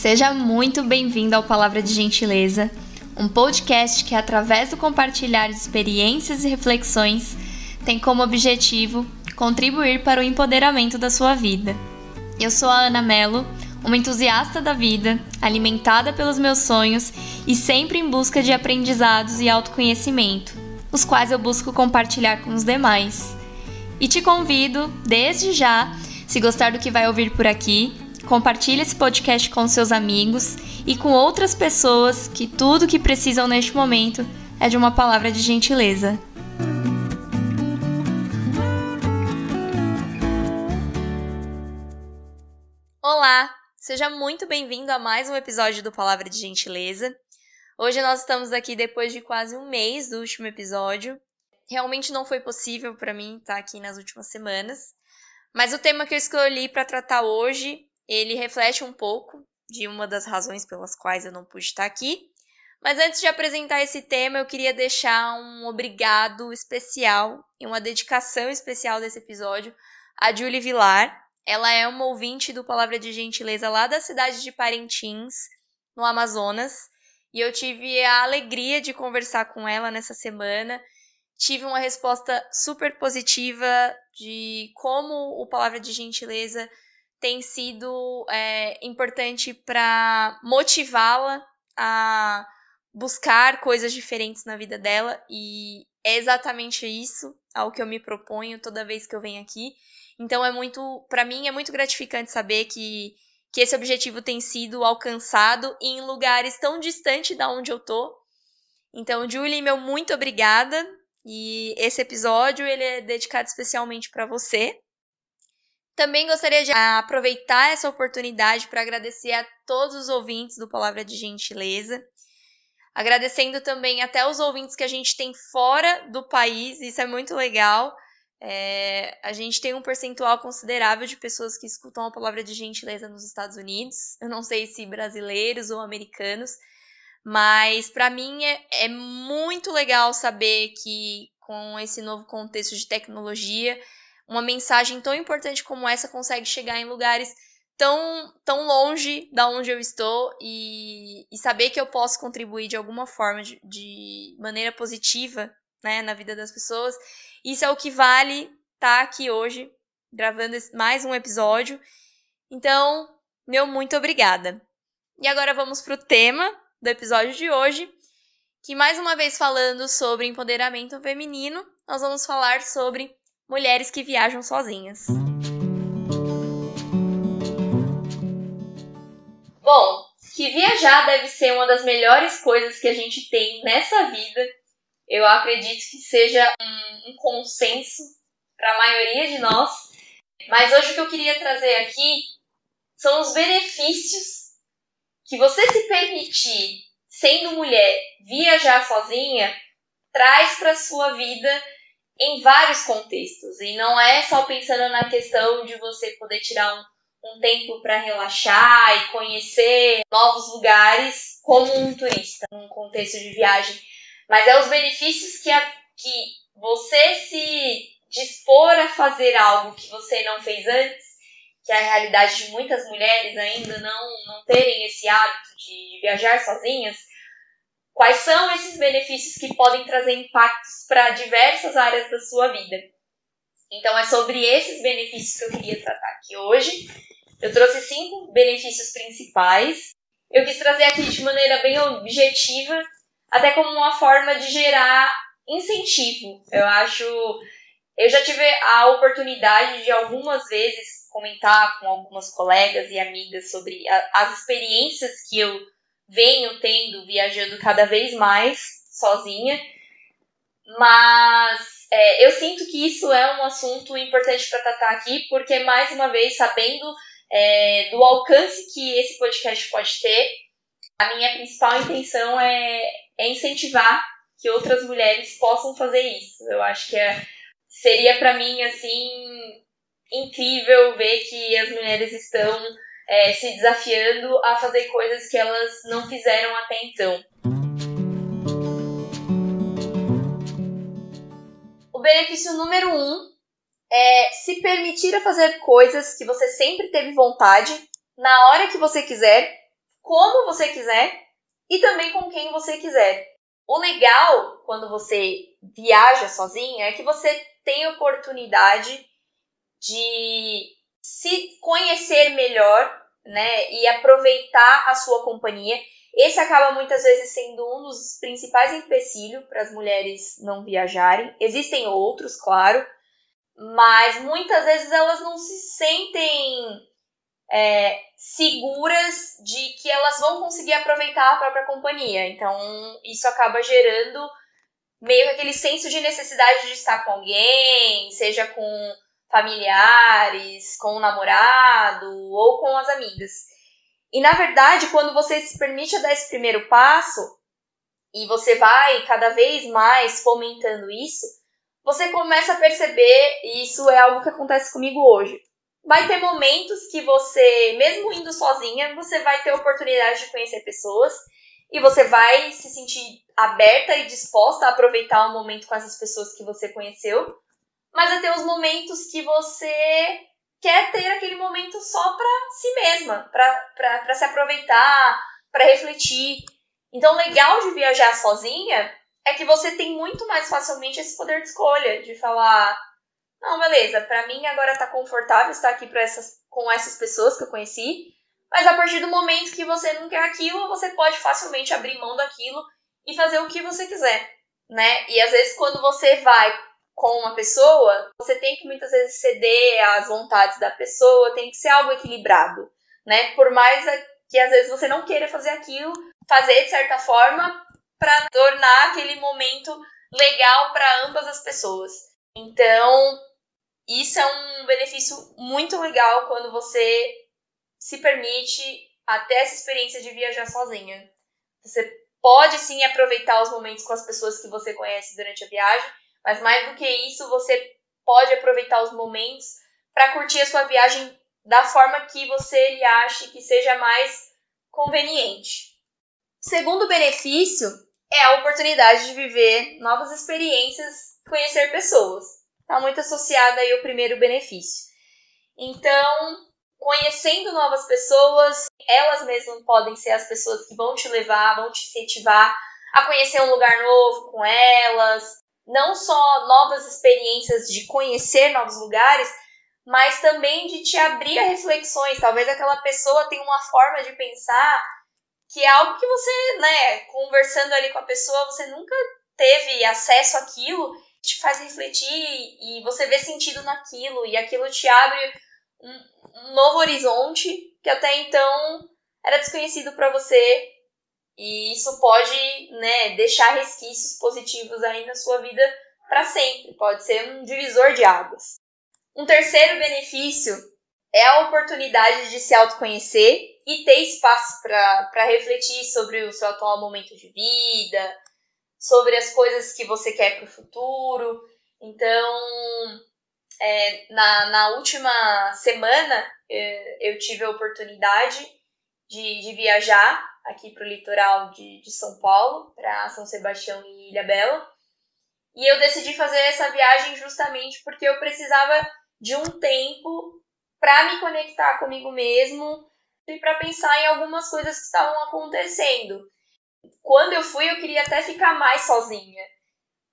Seja muito bem-vindo ao Palavra de Gentileza, um podcast que, através do compartilhar de experiências e reflexões, tem como objetivo contribuir para o empoderamento da sua vida. Eu sou a Ana Mello, uma entusiasta da vida, alimentada pelos meus sonhos e sempre em busca de aprendizados e autoconhecimento, os quais eu busco compartilhar com os demais. E te convido, desde já, se gostar do que vai ouvir por aqui, compartilhe esse podcast com seus amigos e com outras pessoas que tudo que precisam neste momento é de uma palavra de gentileza. Olá, seja muito bem-vindo a mais um episódio do Palavra de Gentileza. Hoje nós estamos aqui depois de quase um mês do último episódio. Realmente não foi possível para mim estar aqui nas últimas semanas, mas o tema que eu escolhi para tratar hoje, ele reflete um pouco de uma das razões pelas quais eu não pude estar aqui. Mas antes de apresentar esse tema, eu queria deixar um obrigado especial e uma dedicação especial desse episódio a Julie Vilar, ela é uma ouvinte do Palavra de Gentileza lá da cidade de Parintins, no Amazonas, e eu tive a alegria de conversar com ela nessa semana. Tive uma resposta super positiva de como o Palavra de Gentileza tem sido é, importante para motivá-la a buscar coisas diferentes na vida dela, e é exatamente isso ao que eu me proponho toda vez que eu venho aqui. Então é muito, para mim é muito gratificante saber que que esse objetivo tem sido alcançado em lugares tão distantes da onde eu tô. Então, Julie, meu muito obrigada. E esse episódio ele é dedicado especialmente para você. Também gostaria de aproveitar essa oportunidade para agradecer a todos os ouvintes do Palavra de Gentileza. Agradecendo também até os ouvintes que a gente tem fora do país, isso é muito legal. É, a gente tem um percentual considerável de pessoas que escutam a palavra de gentileza nos Estados Unidos. Eu não sei se brasileiros ou americanos, mas para mim é, é, muito legal saber que com esse novo contexto de tecnologia, uma mensagem tão importante como essa consegue chegar em lugares tão, tão longe da onde eu estou e, e saber que eu posso contribuir de alguma forma, de, de maneira positiva né, na vida das pessoas isso é o que vale estar tá aqui hoje, gravando mais um episódio. Então, meu muito obrigada. E agora vamos para o tema do episódio de hoje, que mais uma vez falando sobre empoderamento feminino, nós vamos falar sobre mulheres que viajam sozinhas. Bom, que viajar deve ser uma das melhores coisas que a gente tem nessa vida eu acredito que seja um, um consenso para a maioria de nós. Mas hoje o que eu queria trazer aqui são os benefícios que você se permitir, sendo mulher, viajar sozinha, traz para sua vida em vários contextos. E não é só pensando na questão de você poder tirar um, um tempo para relaxar e conhecer novos lugares como um turista, num contexto de viagem mas é os benefícios que, a, que você se dispor a fazer algo que você não fez antes, que é a realidade de muitas mulheres ainda não, não terem esse hábito de viajar sozinhas, quais são esses benefícios que podem trazer impactos para diversas áreas da sua vida. Então é sobre esses benefícios que eu queria tratar aqui hoje. Eu trouxe cinco benefícios principais. Eu quis trazer aqui de maneira bem objetiva até como uma forma de gerar incentivo. Eu acho. Eu já tive a oportunidade de algumas vezes comentar com algumas colegas e amigas sobre a, as experiências que eu venho tendo viajando cada vez mais sozinha, mas é, eu sinto que isso é um assunto importante para tratar aqui, porque mais uma vez, sabendo é, do alcance que esse podcast pode ter, a minha principal intenção é, é incentivar que outras mulheres possam fazer isso. Eu acho que é, seria para mim assim incrível ver que as mulheres estão é, se desafiando a fazer coisas que elas não fizeram até então. O benefício número um é se permitir a fazer coisas que você sempre teve vontade, na hora que você quiser como você quiser e também com quem você quiser. O legal quando você viaja sozinha é que você tem oportunidade de se conhecer melhor, né, e aproveitar a sua companhia. Esse acaba muitas vezes sendo um dos principais empecilhos para as mulheres não viajarem. Existem outros, claro, mas muitas vezes elas não se sentem é, seguras de que elas vão conseguir aproveitar a própria companhia. Então, isso acaba gerando meio que aquele senso de necessidade de estar com alguém, seja com familiares, com o namorado ou com as amigas. E na verdade, quando você se permite dar esse primeiro passo e você vai cada vez mais fomentando isso, você começa a perceber, e isso é algo que acontece comigo hoje. Vai ter momentos que você, mesmo indo sozinha, você vai ter oportunidade de conhecer pessoas e você vai se sentir aberta e disposta a aproveitar o momento com essas pessoas que você conheceu mas vai ter os momentos que você quer ter aquele momento só para si mesma, para se aproveitar, para refletir. Então, o legal de viajar sozinha é que você tem muito mais facilmente esse poder de escolha, de falar, não, beleza, para mim agora tá confortável estar aqui essas, com essas pessoas que eu conheci, mas a partir do momento que você não quer aquilo, você pode facilmente abrir mão daquilo e fazer o que você quiser, né? E às vezes quando você vai com uma pessoa, você tem que muitas vezes ceder às vontades da pessoa, tem que ser algo equilibrado, né? Por mais que às vezes você não queira fazer aquilo, fazer de certa forma para tornar aquele momento legal para ambas as pessoas. Então, isso é um benefício muito legal quando você se permite até essa experiência de viajar sozinha. Você pode sim aproveitar os momentos com as pessoas que você conhece durante a viagem, mas mais do que isso, você pode aproveitar os momentos para curtir a sua viagem da forma que você lhe ache que seja mais conveniente. Segundo benefício é a oportunidade de viver novas experiências, conhecer pessoas. Está muito associada aí ao primeiro benefício. Então, conhecendo novas pessoas, elas mesmas podem ser as pessoas que vão te levar, vão te incentivar a conhecer um lugar novo com elas, não só novas experiências de conhecer novos lugares, mas também de te abrir a reflexões. Talvez aquela pessoa tenha uma forma de pensar que é algo que você, né, conversando ali com a pessoa, você nunca teve acesso àquilo, te faz refletir e você vê sentido naquilo, e aquilo te abre um, um novo horizonte que até então era desconhecido para você e isso pode né, deixar resquícios positivos aí na sua vida para sempre. Pode ser um divisor de águas. Um terceiro benefício é a oportunidade de se autoconhecer e ter espaço para refletir sobre o seu atual momento de vida, sobre as coisas que você quer para o futuro. Então, é, na, na última semana, é, eu tive a oportunidade de, de viajar aqui para o litoral de, de São Paulo, para São Sebastião e Ilha Bela. E eu decidi fazer essa viagem justamente porque eu precisava de um tempo para me conectar comigo mesmo e para pensar em algumas coisas que estavam acontecendo. Quando eu fui, eu queria até ficar mais sozinha,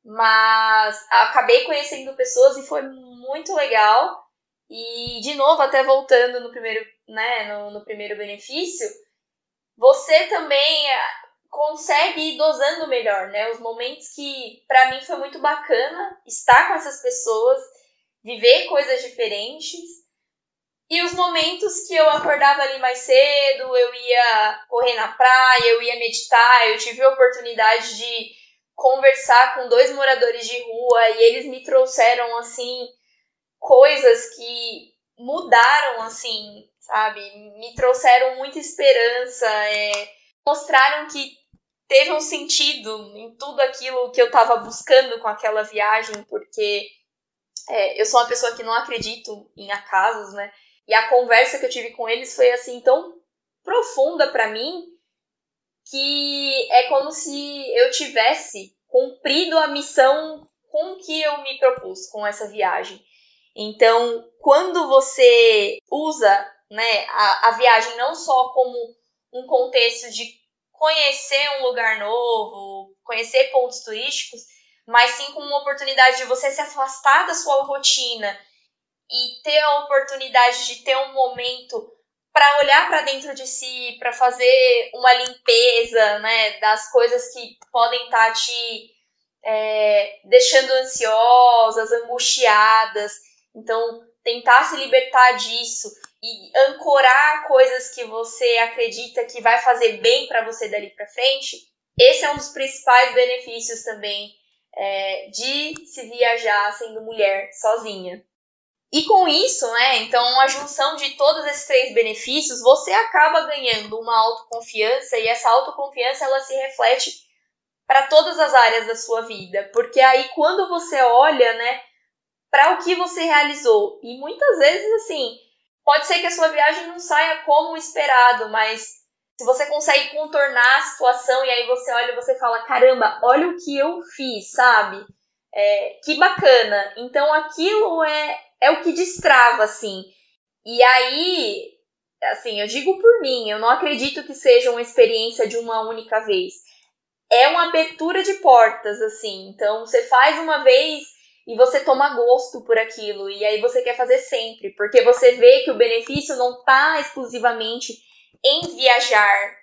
mas acabei conhecendo pessoas e foi muito legal. E de novo, até voltando no primeiro, né, no, no primeiro benefício, você também é, consegue ir dosando melhor, né? Os momentos que para mim foi muito bacana estar com essas pessoas, viver coisas diferentes. E os momentos que eu acordava ali mais cedo, eu ia correr na praia, eu ia meditar, eu tive a oportunidade de conversar com dois moradores de rua e eles me trouxeram assim coisas que mudaram assim sabe? Me trouxeram muita esperança, é, mostraram que teve um sentido em tudo aquilo que eu estava buscando com aquela viagem, porque é, eu sou uma pessoa que não acredito em acasos, né? E a conversa que eu tive com eles foi assim tão profunda para mim que é como se eu tivesse cumprido a missão com que eu me propus com essa viagem. Então, quando você usa né, a, a viagem não só como um contexto de conhecer um lugar novo, conhecer pontos turísticos, mas sim como uma oportunidade de você se afastar da sua rotina e ter a oportunidade de ter um momento para olhar para dentro de si, para fazer uma limpeza, né, das coisas que podem estar tá te é, deixando ansiosas, angustiadas. Então, tentar se libertar disso e ancorar coisas que você acredita que vai fazer bem para você dali para frente, esse é um dos principais benefícios também é, de se viajar sendo mulher sozinha. E com isso, né, então a junção de todos esses três benefícios, você acaba ganhando uma autoconfiança e essa autoconfiança ela se reflete para todas as áreas da sua vida, porque aí quando você olha, né, para o que você realizou, e muitas vezes assim, pode ser que a sua viagem não saia como esperado, mas se você consegue contornar a situação e aí você olha e você fala, caramba, olha o que eu fiz, sabe? É, que bacana. Então aquilo é é o que destrava, assim. E aí, assim, eu digo por mim, eu não acredito que seja uma experiência de uma única vez. É uma abertura de portas, assim. Então, você faz uma vez e você toma gosto por aquilo. E aí você quer fazer sempre, porque você vê que o benefício não está exclusivamente em viajar,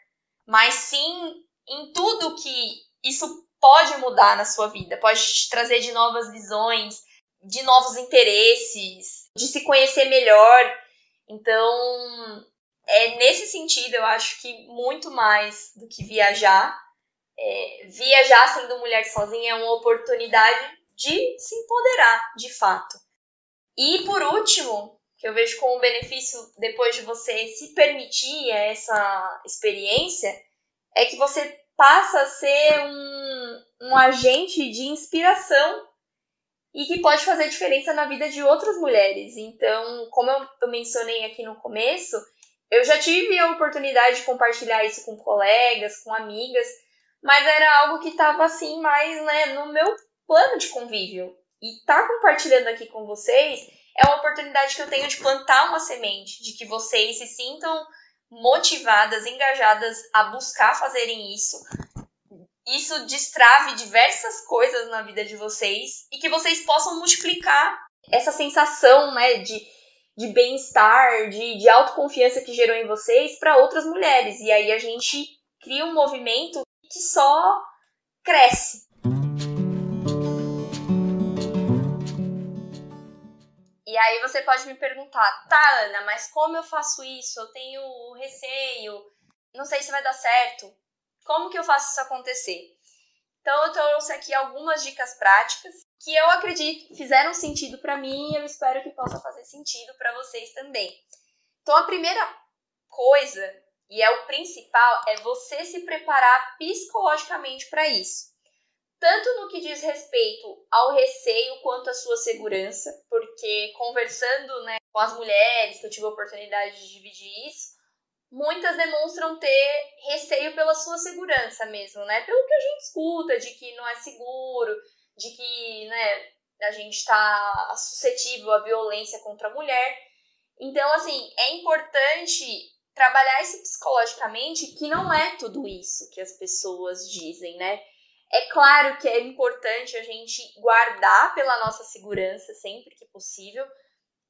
mas sim em tudo que isso pode mudar na sua vida, pode te trazer de novas visões, de novos interesses, de se conhecer melhor. Então, é nesse sentido, eu acho que muito mais do que viajar, é, viajar sendo mulher sozinha é uma oportunidade de se empoderar, de fato. E por último, que eu vejo como benefício depois de você se permitir essa experiência, é que você passa a ser um, um agente de inspiração e que pode fazer diferença na vida de outras mulheres. Então, como eu mencionei aqui no começo, eu já tive a oportunidade de compartilhar isso com colegas, com amigas, mas era algo que estava assim mais né, no meu plano de convívio. E tá compartilhando aqui com vocês é uma oportunidade que eu tenho de plantar uma semente, de que vocês se sintam motivadas, engajadas a buscar fazerem isso, isso destrave diversas coisas na vida de vocês e que vocês possam multiplicar essa sensação, né, de, de bem-estar, de, de autoconfiança que gerou em vocês para outras mulheres. E aí a gente cria um movimento que só cresce. E aí você pode me perguntar, tá, Ana, mas como eu faço isso? Eu tenho receio, não sei se vai dar certo. Como que eu faço isso acontecer? Então eu trouxe aqui algumas dicas práticas que eu acredito fizeram sentido para mim e eu espero que possa fazer sentido para vocês também. Então a primeira coisa, e é o principal, é você se preparar psicologicamente para isso. Tanto no que diz respeito ao receio quanto à sua segurança, porque conversando né, com as mulheres, que eu tive a oportunidade de dividir isso, muitas demonstram ter receio pela sua segurança mesmo, né? Pelo que a gente escuta, de que não é seguro, de que, né, a gente está suscetível à violência contra a mulher. Então, assim, é importante trabalhar isso psicologicamente, que não é tudo isso que as pessoas dizem, né? É claro que é importante a gente guardar pela nossa segurança sempre que possível,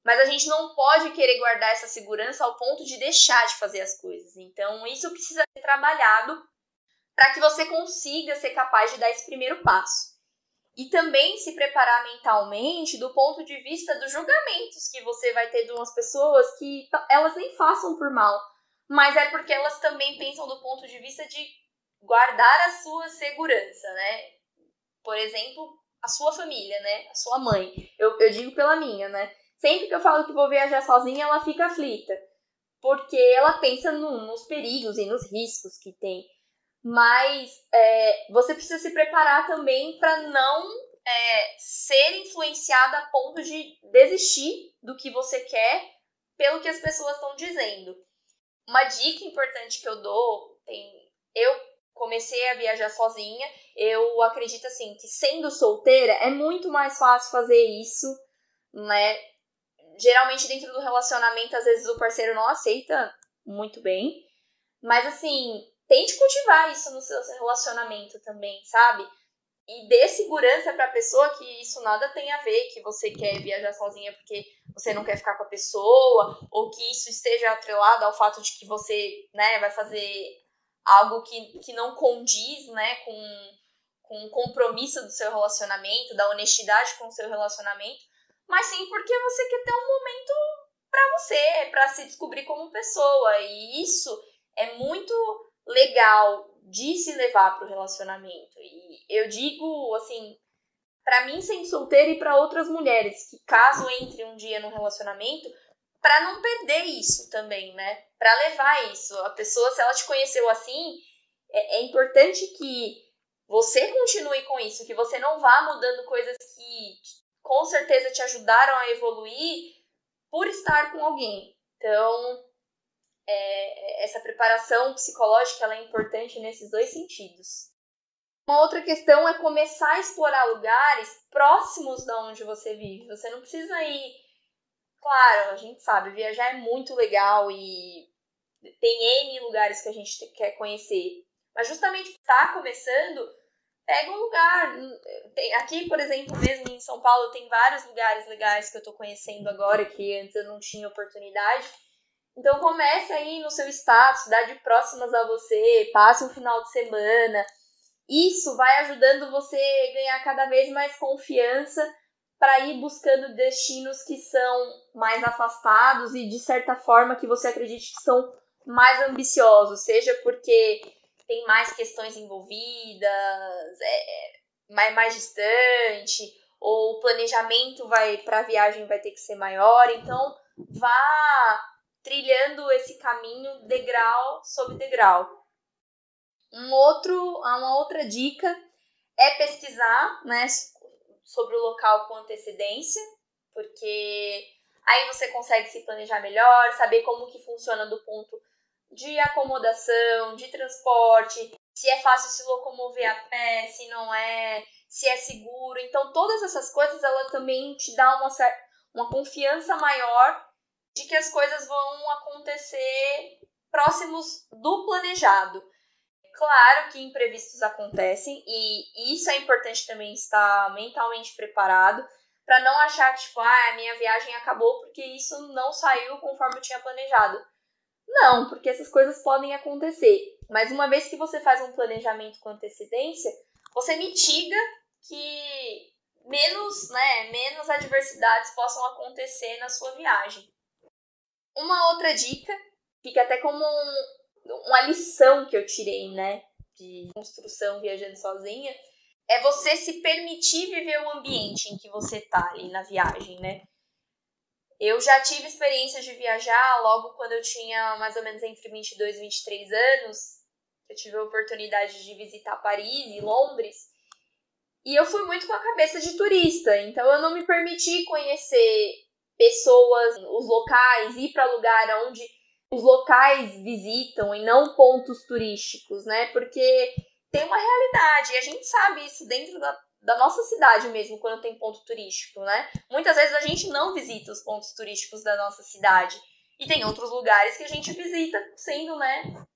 mas a gente não pode querer guardar essa segurança ao ponto de deixar de fazer as coisas. Então, isso precisa ser trabalhado para que você consiga ser capaz de dar esse primeiro passo. E também se preparar mentalmente do ponto de vista dos julgamentos que você vai ter de umas pessoas que elas nem façam por mal, mas é porque elas também pensam do ponto de vista de guardar a sua segurança, né? Por exemplo, a sua família, né? A sua mãe. Eu, eu digo pela minha, né? Sempre que eu falo que vou viajar sozinha, ela fica aflita. Porque ela pensa no, nos perigos e nos riscos que tem. Mas é, você precisa se preparar também para não é, ser influenciada a ponto de desistir do que você quer pelo que as pessoas estão dizendo. Uma dica importante que eu dou, tem, eu comecei a viajar sozinha, eu acredito assim que sendo solteira é muito mais fácil fazer isso, né? geralmente dentro do relacionamento, às vezes o parceiro não aceita muito bem. Mas assim, tente cultivar isso no seu relacionamento também, sabe? E dê segurança para a pessoa que isso nada tem a ver, que você quer viajar sozinha porque você não quer ficar com a pessoa, ou que isso esteja atrelado ao fato de que você, né, vai fazer algo que, que não condiz, né, com, com o compromisso do seu relacionamento, da honestidade com o seu relacionamento, mas sim porque você quer ter um momento para você, para se descobrir como pessoa. E isso é muito legal de se levar para o relacionamento. E eu digo assim, para mim sendo solteira e para outras mulheres que caso entre um dia no relacionamento, para não perder isso também, né? Para levar isso. A pessoa, se ela te conheceu assim, é, é importante que você continue com isso, que você não vá mudando coisas que com certeza te ajudaram a evoluir por estar com alguém. Então, é, essa preparação psicológica ela é importante nesses dois sentidos. Uma outra questão é começar a explorar lugares próximos da onde você vive. Você não precisa ir. Claro, a gente sabe, viajar é muito legal e tem N lugares que a gente quer conhecer. Mas justamente estar tá começando, pega um lugar. Aqui, por exemplo, mesmo em São Paulo, tem vários lugares legais que eu estou conhecendo agora que antes eu não tinha oportunidade. Então comece aí no seu estado, cidade próximas a você, passe um final de semana. Isso vai ajudando você a ganhar cada vez mais confiança para ir buscando destinos que são mais afastados e de certa forma que você acredite que são mais ambiciosos, seja porque tem mais questões envolvidas, é, mais, mais distante, ou o planejamento vai para a viagem vai ter que ser maior, então vá trilhando esse caminho degrau sobre degrau. Um outro, uma outra dica é pesquisar né, sobre o local com antecedência, porque aí você consegue se planejar melhor, saber como que funciona do ponto de acomodação, de transporte, se é fácil se locomover a pé, se não é, se é seguro. Então todas essas coisas ela também te dá uma, uma confiança maior de que as coisas vão acontecer próximos do planejado. Claro que imprevistos acontecem e isso é importante também estar mentalmente preparado para não achar que tipo, ah, a minha viagem acabou porque isso não saiu conforme eu tinha planejado. Não, porque essas coisas podem acontecer. Mas uma vez que você faz um planejamento com antecedência, você mitiga que menos, né, menos adversidades possam acontecer na sua viagem. Uma outra dica, fica até como um, uma lição que eu tirei, né, de construção viajando sozinha, é você se permitir viver o ambiente em que você tá ali na viagem, né? Eu já tive experiências de viajar logo quando eu tinha mais ou menos entre 22 e 23 anos. Eu tive a oportunidade de visitar Paris e Londres. E eu fui muito com a cabeça de turista, então eu não me permiti conhecer pessoas, os locais, ir para lugar onde os locais visitam e não pontos turísticos, né? Porque tem uma realidade e a gente sabe isso dentro da, da nossa cidade mesmo, quando tem ponto turístico, né? Muitas vezes a gente não visita os pontos turísticos da nossa cidade e tem outros lugares que a gente visita sendo, né,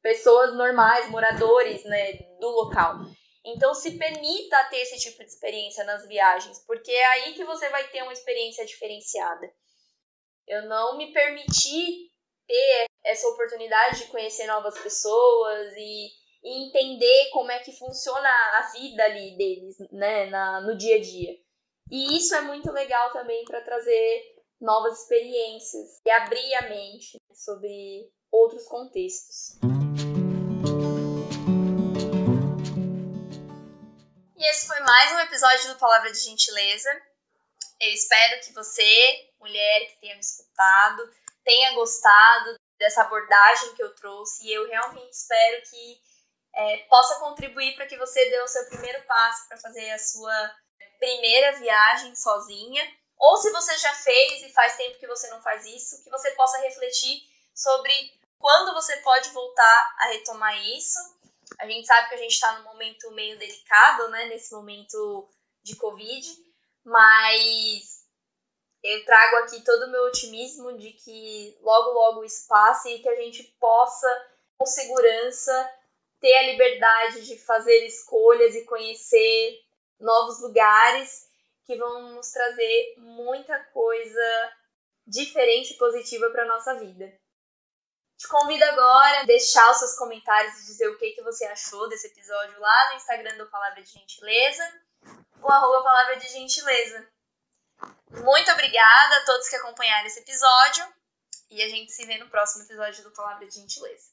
pessoas normais, moradores, né, do local. Então, se permita ter esse tipo de experiência nas viagens, porque é aí que você vai ter uma experiência diferenciada. Eu não me permiti ter essa oportunidade de conhecer novas pessoas e, e entender como é que funciona a vida ali deles, né, na, no dia a dia. E isso é muito legal também para trazer novas experiências e abrir a mente sobre outros contextos. E esse foi mais um episódio do Palavra de Gentileza. Eu espero que você, mulher que tenha me escutado, tenha gostado dessa abordagem que eu trouxe. E eu realmente espero que é, possa contribuir para que você dê o seu primeiro passo para fazer a sua primeira viagem sozinha. Ou se você já fez e faz tempo que você não faz isso, que você possa refletir sobre quando você pode voltar a retomar isso a gente sabe que a gente está num momento meio delicado, né? Nesse momento de Covid, mas eu trago aqui todo o meu otimismo de que logo, logo isso passe e que a gente possa com segurança, ter a liberdade de fazer escolhas e conhecer novos lugares que vão nos trazer muita coisa diferente e positiva para nossa vida. Te convido agora a deixar os seus comentários e dizer o que, que você achou desse episódio lá no Instagram do Palavra de Gentileza, o arroba Palavra de Gentileza. Muito obrigada a todos que acompanharam esse episódio e a gente se vê no próximo episódio do Palavra de Gentileza.